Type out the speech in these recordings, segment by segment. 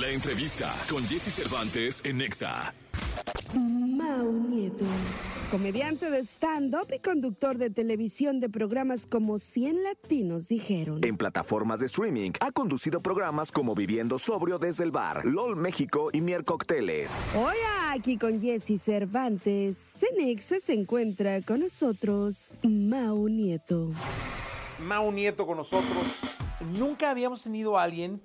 La entrevista con Jesse Cervantes en Nexa. Mau Nieto. Comediante de stand-up y conductor de televisión de programas como 100 Latinos dijeron. En plataformas de streaming ha conducido programas como Viviendo Sobrio desde el Bar, LOL México y Mier Cócteles. Hoy aquí con Jesse Cervantes, Cenexa se encuentra con nosotros Mau Nieto. Mau Nieto con nosotros. Nunca habíamos tenido a alguien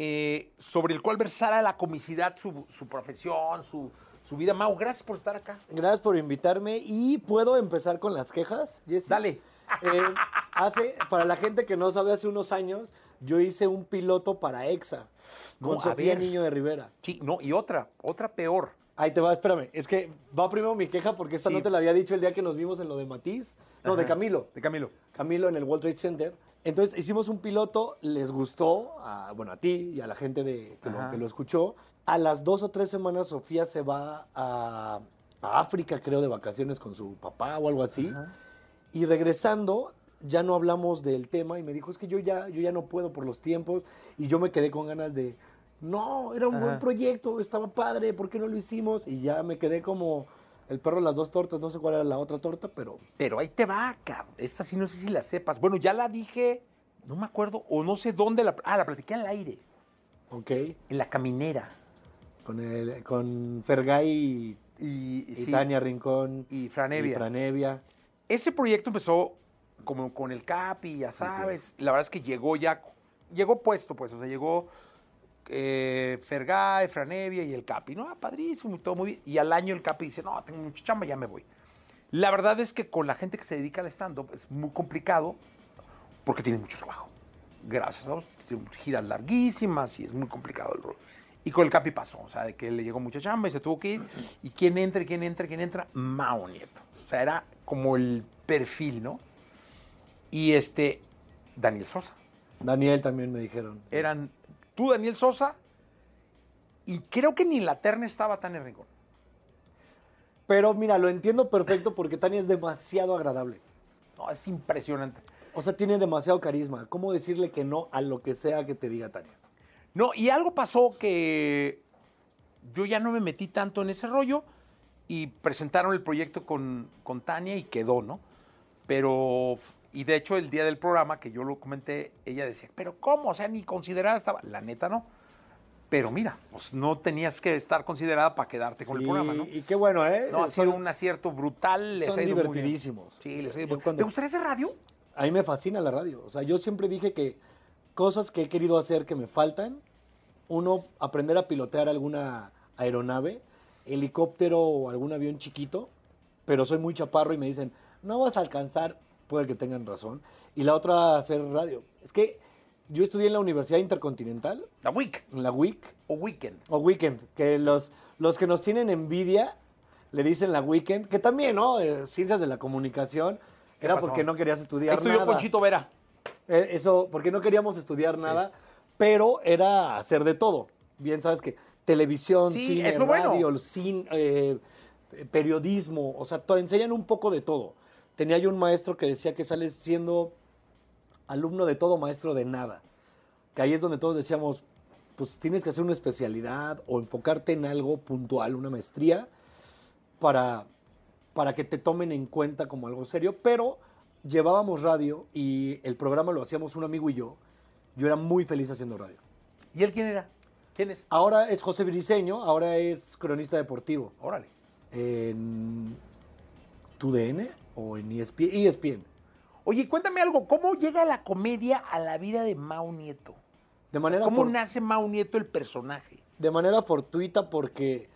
eh, sobre el cual versara la comicidad su, su profesión, su, su vida. Mau, gracias por estar acá. Gracias por invitarme y puedo empezar con las quejas, Jesse. Dale. Eh, hace, para la gente que no sabe, hace unos años yo hice un piloto para EXA No, con a Sofía. Niño de Rivera. Sí, no, y otra, otra peor. Ahí te va, espérame. Es que va primero mi queja porque esta Sí. no te la había dicho el día que nos vimos en lo de Matiz. No, de. Camilo. De Camilo. Camilo en el World Trade Center. Entonces hicimos un piloto, les gustó, a, bueno, a ti y a la gente de, que, lo, Ajá. que lo escuchó. A las dos o tres semanas Sofía se va a, a África, creo, de vacaciones con su papá o algo así. Y regresando, ya no hablamos del tema y me dijo, es que yo ya, yo ya no puedo por los tiempos. Y yo me quedé con ganas de, no, era un Ajá. buen proyecto, estaba padre, ¿por qué no lo hicimos? Y ya me quedé como el perro de las dos tortas, no sé cuál era la otra torta, pero Pero ahí te va, cabrón. Esta sí no sé si la sepas. Bueno, ya la dije, no me acuerdo, o no sé dónde la... Ah, la platiqué al aire, ok. en la caminera. Con, el, con Fergay y, Y, y sí, Tania Rincón. y Franevia. Y Franevia. Ese proyecto empezó como con el Capi, ya sabes. La verdad es que llegó ya, llegó puesto, pues, o sea, llegó eh, Fergay, Franevia y el Capi. No, ah, padrísimo, todo muy bien. Y al año el Capi dice, no, tengo mucha chamba, ya me voy. La verdad es que con la gente que se dedica al stand-up es muy complicado porque tiene mucho trabajo. Gracias a Dios, tiene giras larguísimas y es muy complicado el rol. Y con el Capi pasó, o sea, de que le llegó mucha chamba y se tuvo que ir. ¿Y quién entra, quién entra, quién entra? Mao Nieto. O sea, era como el perfil, ¿no? Y este, Daniel Sosa. Daniel también me dijeron. Eran tú, Daniel Sosa, y creo que ni la terna estaba tan en rincón. Pero mira, lo entiendo perfecto porque Tania es demasiado agradable. No, es impresionante. O sea, tiene demasiado carisma. ¿Cómo decirle que no a lo que sea que te diga Tania? No, y algo pasó que yo ya no me metí tanto en ese rollo y presentaron el proyecto con, con Tania y quedó, ¿no? Pero, y de hecho el día del programa que yo lo comenté, ella decía, pero ¿cómo? O sea, ni considerada estaba. La neta no. Pero mira, pues no tenías que estar considerada para quedarte con el programa, ¿no? Y qué bueno, ¿eh? No, ha Son- sido un acierto brutal. Les son ha ido muy bien. divertidísimos. Sí, les ha ido cuando- ¿Te gustaría hacer radio? A mí me fascina la radio. O sea, yo siempre dije que cosas que he querido hacer que me faltan, uno, aprender a pilotear alguna aeronave, helicóptero o algún avión chiquito, pero soy muy chaparro y me dicen, no vas a alcanzar, puede que tengan razón. Y la otra, hacer radio. Es que yo estudié en la Universidad Intercontinental, La Week en la WIC, o Weekend. o Weekend, que los, los que nos tienen envidia le dicen la Weekend, que también, ¿no? Eh, ciencias de la comunicación, ¿Qué era pasó? porque no querías Ahí estudiar estudió nada. Ponchito Vera. Eh, Eso, porque no queríamos estudiar nada, pero era hacer de todo. Bien, sabes que televisión, Sí, cine, bueno. radio, cine, eh, periodismo, o sea, te enseñan un poco de todo. Tenía yo un maestro que decía que sales siendo alumno de todo, maestro de nada. Que ahí es donde todos decíamos, pues tienes que hacer una especialidad o enfocarte en algo puntual, una maestría, para, para que te tomen en cuenta como algo serio. Pero llevábamos radio y el programa lo hacíamos un amigo y yo. Yo era muy feliz haciendo radio. ¿Y él quién era? ¿Quién es? Ahora es José Briseño, ahora es cronista deportivo. Órale. En TUDN o en E ESPN. ESPN. Oye, cuéntame algo, ¿cómo llega la comedia a la vida de Mau Nieto? De manera, ¿Cómo for- nace Mau Nieto el personaje? de manera fortuita porque...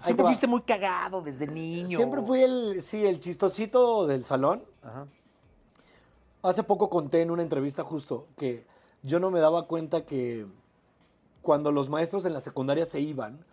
Siempre fuiste muy cagado desde niño. Siempre fui el, sí, el chistosito del salón. Ajá. Hace poco conté en una entrevista justo que yo no me daba cuenta que cuando los maestros en la secundaria se iban,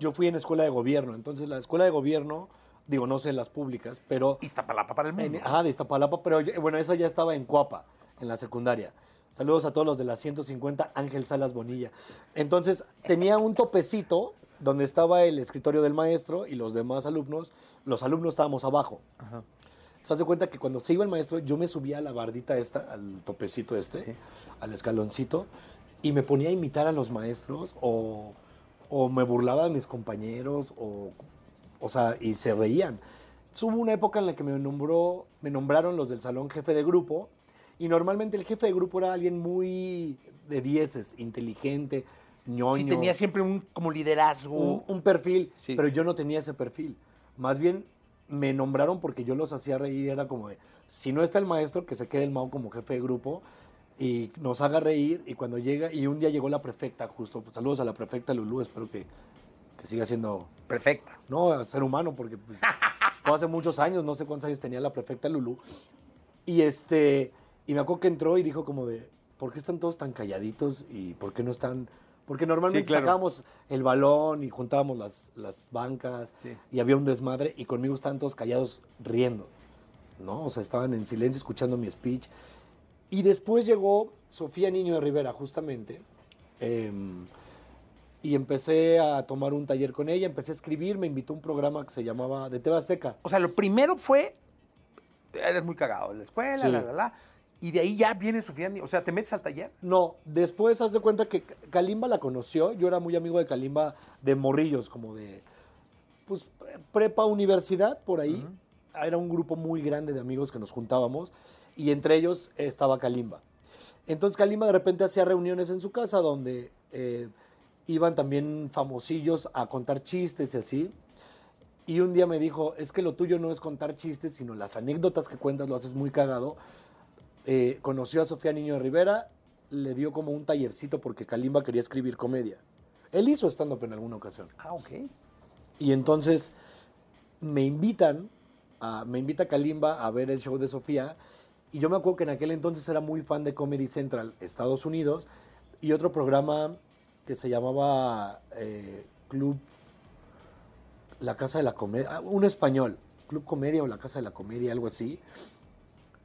yo fui en escuela de gobierno. Entonces la escuela de gobierno, digo, no sé las públicas, pero... Iztapalapa para el mundo. En, ajá, de Iztapalapa, pero yo- bueno, esa ya estaba en Cuapa, en la secundaria. Saludos a todos los de la 150, Ángel Salas Bonilla. Entonces, tenía un topecito donde estaba el escritorio del maestro y los demás alumnos. Los alumnos estábamos abajo. ¿Se das de cuenta que cuando se iba el maestro, yo me subía a la bardita esta, al topecito este, al escaloncito, y me ponía a imitar a los maestros o, o me burlaba de mis compañeros o, o sea, y se reían. Hubo una época en la que me, nombró, me nombraron los del salón jefe de grupo y normalmente el jefe de grupo era alguien muy de dieces, inteligente, ñoño. Sí, tenía siempre un como liderazgo. un, un perfil, Sí. pero yo no tenía ese perfil. Más bien me nombraron porque yo los hacía reír, era como de, si no está el maestro, que se quede el Mao como jefe de grupo y nos haga reír y cuando llega, y un día llegó la prefecta justo, pues, saludos a la prefecta Lulú, espero que, que siga siendo, Perfecta. no, ser humano, porque pues, fue hace muchos años, no sé cuántos años tenía la prefecta Lulú, y este, y me acuerdo que entró y dijo como de, ¿por qué están todos tan calladitos y por qué no están...? Porque normalmente claro. sacábamos el balón y juntábamos las, las bancas Sí. y había un desmadre y conmigo estaban todos callados riendo, ¿no? O sea, estaban en silencio escuchando mi speech. Y después llegó Sofía Niño de Rivera, justamente, em, y empecé a tomar un taller con ella, empecé a escribir, me invitó a un programa que se llamaba de Teba Azteca. O sea, lo primero fue, eres muy cagado en la escuela, Sí. la, la, la. Y de ahí ya viene Sofía. O sea, te metes al taller. No, después haz de cuenta que Kalimba la conoció. Yo era muy amigo de Kalimba de morrillos, como de pues prepa universidad por ahí. Era un grupo muy grande de amigos que nos juntábamos y entre ellos estaba Kalimba. Entonces Kalimba de repente hacía reuniones en su casa donde eh, iban también famosillos a contar chistes y así. Y un día me dijo, es que lo tuyo no es contar chistes, sino las anécdotas que cuentas lo haces muy cagado. Eh, conoció a Sofía Niño de Rivera, le dio como un tallercito porque Kalimba quería escribir comedia. Él hizo stand-up en alguna ocasión. Ah, ok. Y entonces me invitan, a, me invita Kalimba a ver el show de Sofía. Y yo me acuerdo que en aquel entonces era muy fan de Comedy Central, Estados Unidos, y otro programa que se llamaba eh, Club La Casa de la Comedia, ah, un español, Club Comedia o La Casa de la Comedia, algo así.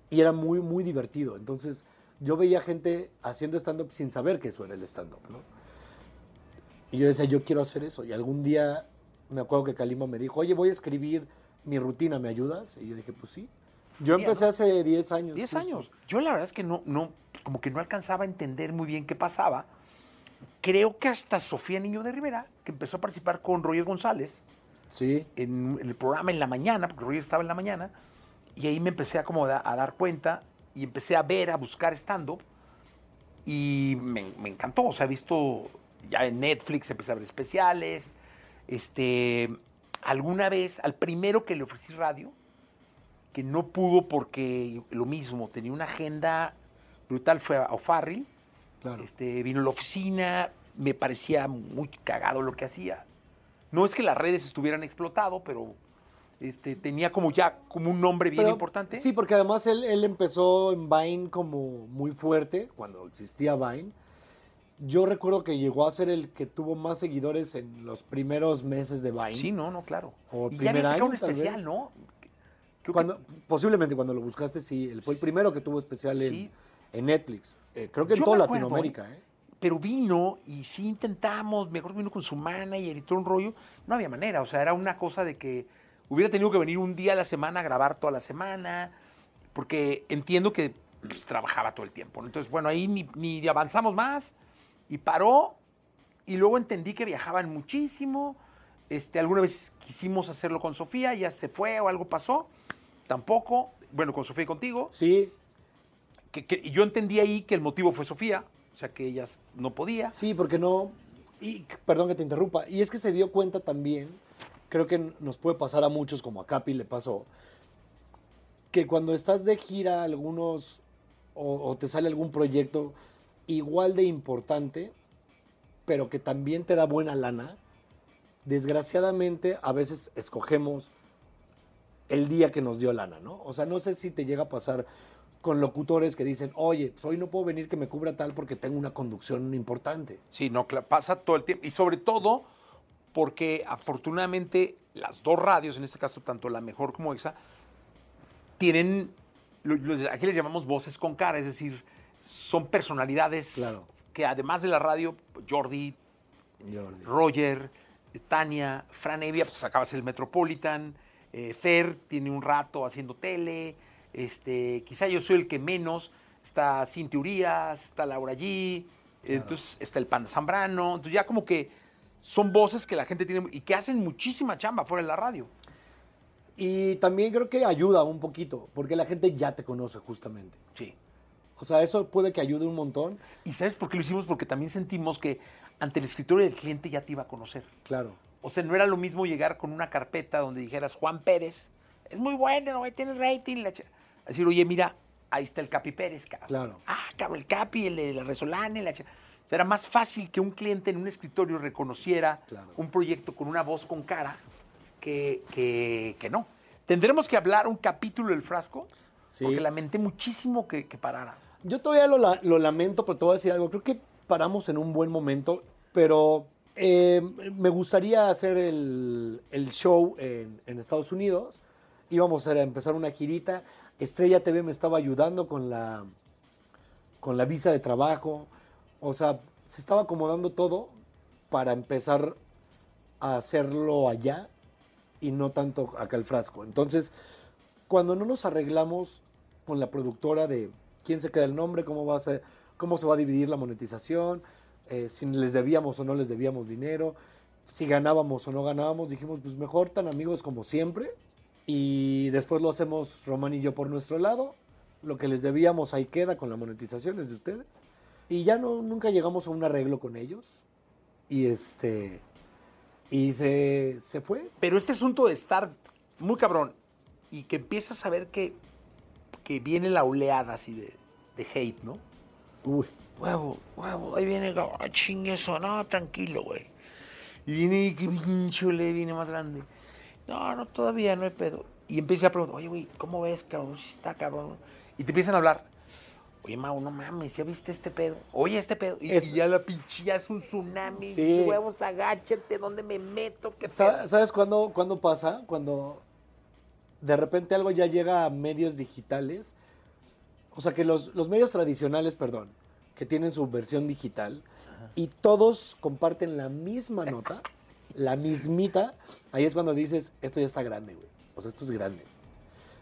Y era muy, muy divertido. Entonces yo veía gente haciendo stand-up sin saber que eso era el stand-up, ¿no? Y yo decía, yo quiero hacer eso. Y algún día me acuerdo que Kalima me dijo, oye, voy a escribir mi rutina, ¿me ayudas? Y yo dije, pues sí. Yo Mira, empecé hace 10 años. 10 justo. años. Yo la verdad es que no, no, como que no alcanzaba a entender muy bien qué pasaba. Creo que hasta Sofía Niño de Rivera, que empezó a participar con Roger González Sí, en, en el programa en la mañana, porque Roger estaba en la mañana, y ahí me empecé a, como da- a dar cuenta y empecé a ver, a buscar stand-up, y me, me encantó. O sea, he visto ya en Netflix, empecé a ver especiales. Este, alguna vez, al primero que le ofrecí radio, que no pudo porque lo mismo, tenía una agenda brutal, fue a O'Farrill. Claro. Este, vino a la oficina, me parecía muy cagado lo que hacía. No es que las redes estuvieran explotado, pero este, tenía como ya como un nombre bien Pero- importante. Sí, porque además él, él empezó en Vine como muy fuerte, cuando existía Vine. Yo recuerdo que llegó a ser el que tuvo más seguidores en los primeros meses de Vine. Sí, no, no, claro. O y ya primer sacado año, un especial, vez. ¿no? Que- Cuando, posiblemente cuando lo buscaste, sí. Él fue el primero que tuvo especial Sí. en Netflix. Eh, creo que en Yo toda acuerdo, Latinoamérica. ¿eh? pero vino y sí intentamos, me acuerdo que vino con su manager y todo un rollo, no había manera, o sea, era una cosa de que hubiera tenido que venir un día a la semana a grabar toda la semana, porque entiendo que pues, trabajaba todo el tiempo, ¿no? entonces, bueno, ahí ni, ni avanzamos más y paró y luego entendí que viajaban muchísimo, este, alguna vez quisimos hacerlo con Sofía, ya se fue o algo pasó, tampoco, bueno, con Sofía y contigo, Sí, que, que- yo entendí ahí que el motivo fue Sofía, o sea, que ellas no podía. Sí, porque no. Y perdón que te interrumpa. Y es que se dio cuenta también, creo que nos puede pasar a muchos, como a Capi le pasó, que cuando estás de gira, algunos. O, o te sale algún proyecto igual de importante, pero que también te da buena lana, desgraciadamente a veces escogemos el día que nos dio lana, ¿no? O sea, no sé si te llega a pasar con locutores que dicen, oye, pues hoy no puedo venir que me cubra tal porque tengo una conducción importante. Sí, no, pasa todo el tiempo. Y sobre todo porque afortunadamente las dos radios, en este caso tanto la mejor como EXA, tienen, aquí les llamamos voces con cara, es decir, son personalidades Claro. que además de la radio, Jordi, Jordi. Roger, Tania, Fran Evia, pues acabas el Metropolitan, eh, Fer tiene un rato haciendo tele, este, quizá yo soy el que menos, está Cintia Urias, está Laura G, Entonces está el Panda Zambrano. Entonces ya como que son voces que la gente tiene y que hacen muchísima chamba fuera de la radio. Y también creo que ayuda un poquito, porque la gente ya te conoce justamente. Sí. O sea, eso puede que ayude un montón, ¿Y sabes por qué lo hicimos? Porque también sentimos que ante el escritorio del cliente ya te iba a conocer. claro. O sea, no era lo mismo llegar con una carpeta donde dijeras Juan Pérez, es muy bueno, tiene rating. La ch-". Decir, oye, mira, ahí está el Capi Pérez, cabrón. Claro. Ah, cabrón, el Capi, el de la Resolana, la ch-". O sea, Era más fácil que un cliente en un escritorio reconociera Claro. un proyecto con una voz con cara que, que, que no. Tendremos que hablar un capítulo del frasco, Sí. porque lamenté muchísimo que, que parara. Yo todavía lo, lo lamento, pero te voy a decir algo. Creo que paramos en un buen momento, pero eh, me gustaría hacer el, el show en, en Estados Unidos. Íbamos a empezar una girita. Estrella TV me estaba ayudando con la, con la visa de trabajo. O sea, se estaba acomodando todo para empezar a hacerlo allá y no tanto acá el frasco. Entonces, cuando no nos arreglamos con la productora de quién se queda el nombre, cómo va a ser, cómo se va a dividir la monetización, eh, si les debíamos o no les debíamos dinero, si ganábamos o no ganábamos, dijimos, pues mejor tan amigos como siempre. Y después lo hacemos Román y yo por nuestro lado. Lo que les debíamos ahí queda con la monetización es de ustedes. Y ya no, nunca llegamos a un arreglo con ellos. Y este. Y se, se fue. Pero este asunto de estar muy cabrón y que empiezas a ver que, que viene la oleada así de, de hate, ¿no? Uy. Huevo, huevo, ahí viene ah, chingue eso, no, tranquilo, güey. Y viene, y que pinche viene más grande. No, no, todavía no hay pedo. Y empieza a preguntar, oye, güey, ¿cómo ves, cabrón? Si está cabrón. Y te empiezan a hablar. Oye, Mau, no mames, ¿ya viste este pedo? Oye, este pedo. Y, Es- y ya la pinche, ya es un tsunami. Sí. Huevos, agáchate, ¿dónde me meto? ¿Qué pedo? ¿Sabes cuándo, cuándo pasa? Cuando de repente algo ya llega a medios digitales. O sea, que los, los medios tradicionales, perdón, que tienen su versión digital y todos comparten la misma nota, la mismita, ahí es cuando dices, esto ya está grande, güey. O sea, esto es grande.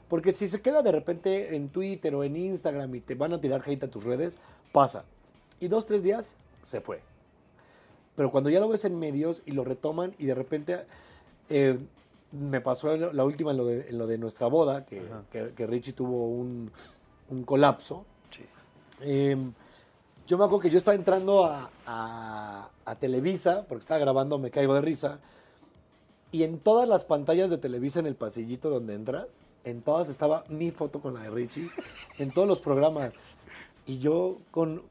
Porque si se queda de repente en Twitter o en Instagram y te van a tirar hate a tus redes, pasa. Y dos, tres días, se fue. Pero cuando ya lo ves en medios y lo retoman y de repente eh, me pasó la última en lo de, en lo de nuestra boda, que, que- que Richie tuvo un, un colapso. Sí. Eh, yo me acuerdo que yo estaba entrando a, a- a Televisa, porque estaba grabando Me Caigo de Risa, y en todas las pantallas de Televisa en el pasillito donde entras, en todas estaba mi foto con la de Richie, en todos los programas. Y yo con...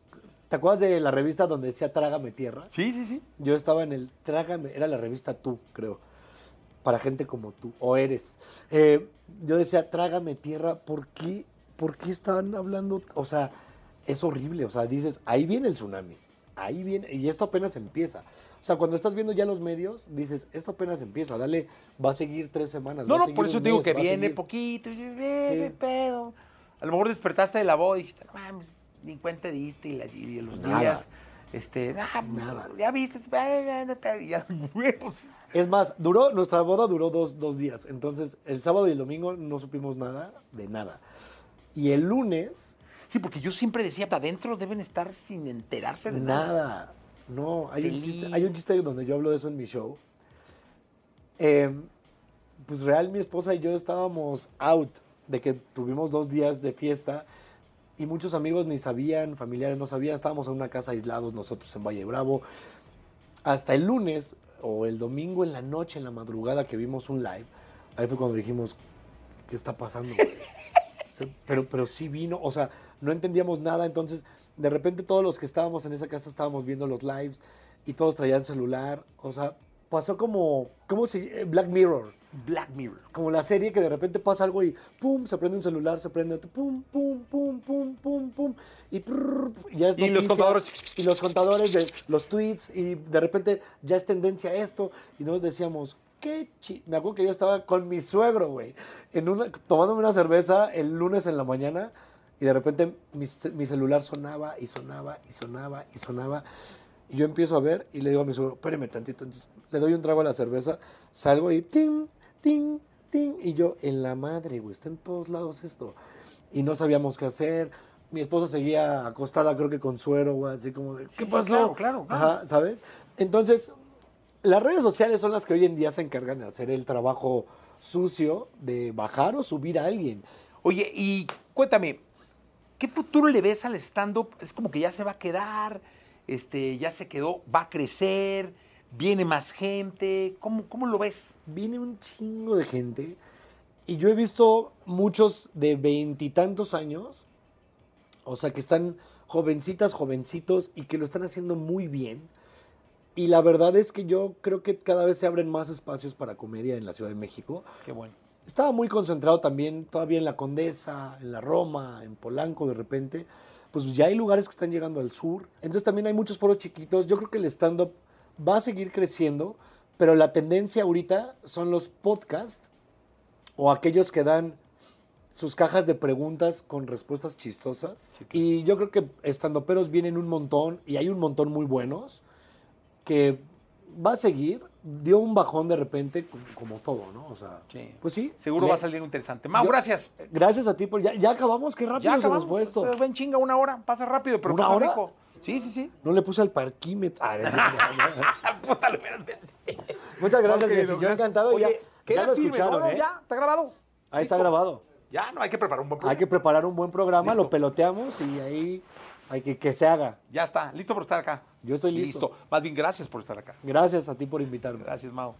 ¿Te acuerdas de la revista donde decía Trágame Tierra? Sí, sí, sí. Yo estaba en el Trágame, era la revista Tú, creo, para gente como tú, o eres. Eh, yo decía, Trágame Tierra, ¿por qué, ¿por qué están hablando? O sea, es horrible, o sea, dices, ahí viene el tsunami, ahí viene, y esto apenas empieza. O sea, cuando estás viendo ya los medios, dices, esto apenas empieza, dale, va a seguir tres semanas. No, va no, por eso te digo mes, que viene poquito. Y Sí. pedo. A lo mejor despertaste de la voz y dijiste, no mames, ni cuenta diste y, la, y los Nada. días. Este, ah, Nada. ya viste, ay, ay, no, pedo", y ya, huevos. Es más, duró, nuestra boda duró dos, dos días. Entonces, el sábado y el domingo no supimos nada de nada. Y el lunes, Sí, porque yo siempre decía, adentro deben estar sin enterarse de nada. nada. No, hay un, chiste, hay un chiste donde yo hablo de eso en mi show. Eh, pues real, mi esposa y yo estábamos out de que tuvimos dos días de fiesta y muchos amigos ni sabían, familiares no sabían, estábamos en una casa aislados nosotros en Valle Bravo. Hasta el lunes o el domingo en la noche, en la madrugada que vimos un live, ahí fue cuando dijimos, ¿qué está pasando? güey?" O sea, Pero, pero sí vino, o sea, no entendíamos nada, entonces de repente todos los que estábamos en esa casa estábamos viendo los lives y todos traían celular, o sea, pasó como, como si eh, Black Mirror, Black Mirror. como la serie que de repente pasa algo y pum, se prende un celular, se prende otro, pum, pum, pum, pum, pum, pum, y, prrr, ya es Y los contadores. y los contadores de los tweets y de repente ya es tendencia esto y nos decíamos, qué chi... Me acuerdo que yo estaba con mi suegro, güey, en una, tomándome una cerveza el lunes en la mañana y de repente mi, ce- mi celular sonaba y sonaba y sonaba y sonaba y yo empiezo a ver y le digo a mi suegro, espérame tantito, entonces le doy un trago a la cerveza, salgo y ting, ting, ting, y yo, en la madre, güey, está en todos lados esto. Y no sabíamos qué hacer, mi esposa seguía acostada, creo que con suero, güey, así como de, ¿qué sí, pasó? claro, claro, claro. Ajá, ¿sabes? Entonces, las redes sociales son las que hoy en día se encargan de hacer el trabajo sucio de bajar o subir a alguien. Oye, y cuéntame, ¿qué futuro le ves al stand-up? Es como que ya se va a quedar, este, ya se quedó, va a crecer, viene más gente. ¿Cómo, cómo lo ves? Viene un chingo de gente y yo he visto muchos de veintitantos años, o sea, que están jovencitas, jovencitos y que lo están haciendo muy bien. Y la verdad es que yo creo que cada vez se abren más espacios para comedia en la Ciudad de México. Qué bueno. Estaba muy concentrado también todavía en la Condesa, en la Roma, en Polanco de repente. Pues ya hay lugares que están llegando al sur. Entonces también hay muchos foros chiquitos. Yo creo que el stand-up va a seguir creciendo, pero la tendencia ahorita son los podcasts o aquellos que dan sus cajas de preguntas con respuestas chistosas. Y yo creo que estandoperos vienen un montón y hay un montón muy buenos que va a seguir. Dio un bajón de repente, como, todo, ¿no? O sea, Sí. pues sí. Seguro Le- va a salir interesante. Mau, Yo- gracias. Gracias a ti, por, ya, ya acabamos, qué rápido Ya se acabamos. nos fue ven chinga una hora, pasa rápido, pero ¿Una pasa hora? rico. Sí, sí, sí. No le puse al parquímetro. Ah, Puta, lo. Muchas gracias, Jessy. Yo encantado. ya, Oye, ya queda lo firme, escucharon, ¿eh? Ya, está grabado. Ahí está grabado. Ya, no, hay que preparar un buen programa. Hay que preparar un buen programa, Listo. lo peloteamos y ahí hay que que se haga. Ya está, listo por estar acá. Yo estoy listo. Más bien, gracias por estar acá. Gracias a ti por invitarme. Gracias, Mau.